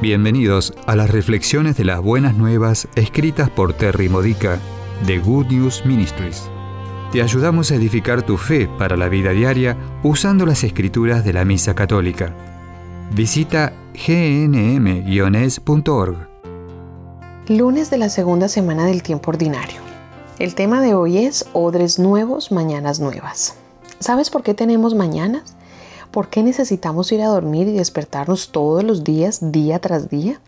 Bienvenidos a las reflexiones de las buenas nuevas escritas por Terry Modica de Good News Ministries. Te ayudamos a edificar tu fe para la vida diaria usando las escrituras de la Misa Católica. Visita gnm-es.org. Lunes de la segunda semana del tiempo ordinario. El tema de hoy es Odres nuevos, mañanas nuevas. ¿Sabes por qué tenemos mañanas? ¿Por qué necesitamos ir a dormir y despertarnos todos los días, día tras día?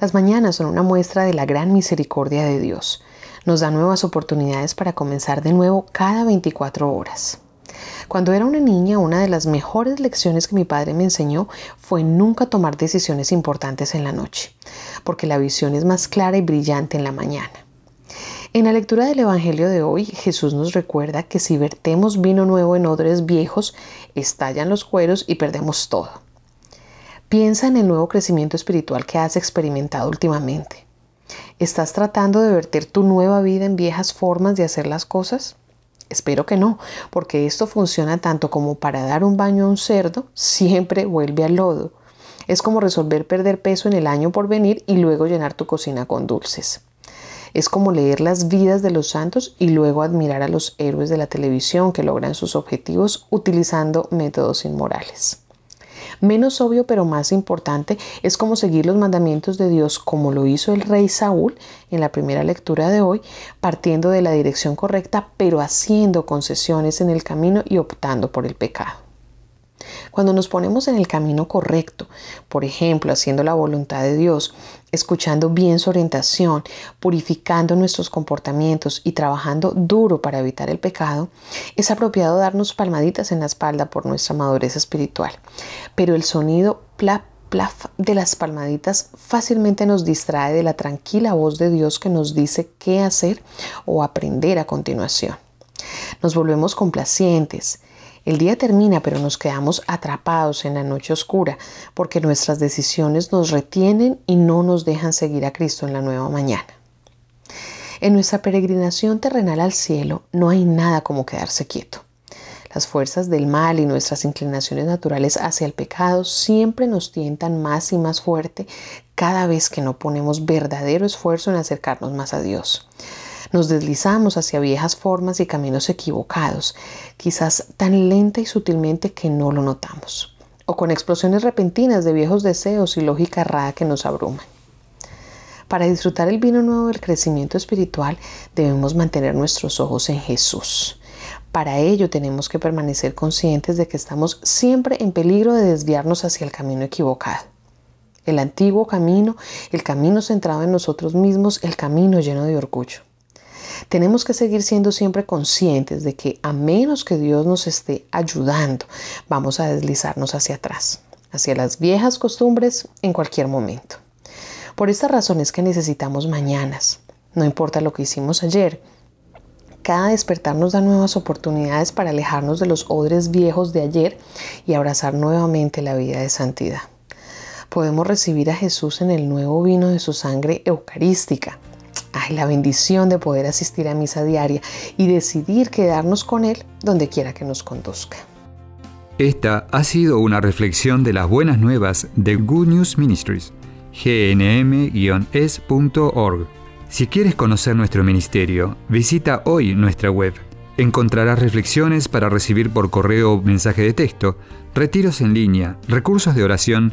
Las mañanas son una muestra de la gran misericordia de Dios. Nos da nuevas oportunidades para comenzar de nuevo cada 24 horas. Cuando era una niña, una de las mejores lecciones que mi padre me enseñó fue nunca tomar decisiones importantes en la noche, porque la visión es más clara y brillante en la mañana. En la lectura del Evangelio de hoy, Jesús nos recuerda que si vertemos vino nuevo en odres viejos, estallan los cueros y perdemos todo. Piensa en el nuevo crecimiento espiritual que has experimentado últimamente. ¿Estás tratando de verter tu nueva vida en viejas formas de hacer las cosas? Espero que no, porque esto funciona tanto como para dar un baño a un cerdo, siempre vuelve al lodo. Es como resolver perder peso en el año por venir y luego llenar tu cocina con dulces. Es como leer las vidas de los santos y luego admirar a los héroes de la televisión que logran sus objetivos utilizando métodos inmorales. Menos obvio pero más importante es cómo seguir los mandamientos de Dios como lo hizo el rey Saúl en la primera lectura de hoy, partiendo de la dirección correcta pero haciendo concesiones en el camino y optando por el pecado. Cuando nos ponemos en el camino correcto, por ejemplo, haciendo la voluntad de Dios, escuchando bien su orientación, purificando nuestros comportamientos y trabajando duro para evitar el pecado, es apropiado darnos palmaditas en la espalda por nuestra madurez espiritual. Pero el sonido plap de las palmaditas fácilmente nos distrae de la tranquila voz de Dios que nos dice qué hacer o aprender a continuación. Nos volvemos complacientes, el día termina, pero nos quedamos atrapados en la noche oscura porque nuestras decisiones nos retienen y no nos dejan seguir a Cristo en la nueva mañana. En nuestra peregrinación terrenal al cielo no hay nada como quedarse quieto. Las fuerzas del mal y nuestras inclinaciones naturales hacia el pecado siempre nos tientan más y más fuerte cada vez que no ponemos verdadero esfuerzo en acercarnos más a Dios. Nos deslizamos hacia viejas formas y caminos equivocados, quizás tan lenta y sutilmente que no lo notamos, o con explosiones repentinas de viejos deseos y lógica errada que nos abruman. Para disfrutar el vino nuevo del crecimiento espiritual debemos mantener nuestros ojos en Jesús. Para ello tenemos que permanecer conscientes de que estamos siempre en peligro de desviarnos hacia el camino equivocado. El antiguo camino, el camino centrado en nosotros mismos, el camino lleno de orgullo. Tenemos que seguir siendo siempre conscientes de que a menos que Dios nos esté ayudando, vamos a deslizarnos hacia atrás, hacia las viejas costumbres en cualquier momento. Por esta razón es que necesitamos mañanas. No importa lo que hicimos ayer, cada despertar nos da nuevas oportunidades para alejarnos de los odres viejos de ayer y abrazar nuevamente la vida de santidad. Podemos recibir a Jesús en el nuevo vino de su sangre eucarística, Ay, la bendición de poder asistir a misa diaria y decidir quedarnos con Él donde quiera que nos conduzca. Esta ha sido una reflexión de las buenas nuevas de Good News Ministries, gnm-es.org. Si quieres conocer nuestro ministerio, visita hoy nuestra web. Encontrarás reflexiones para recibir por correo o mensaje de texto, retiros en línea, recursos de oración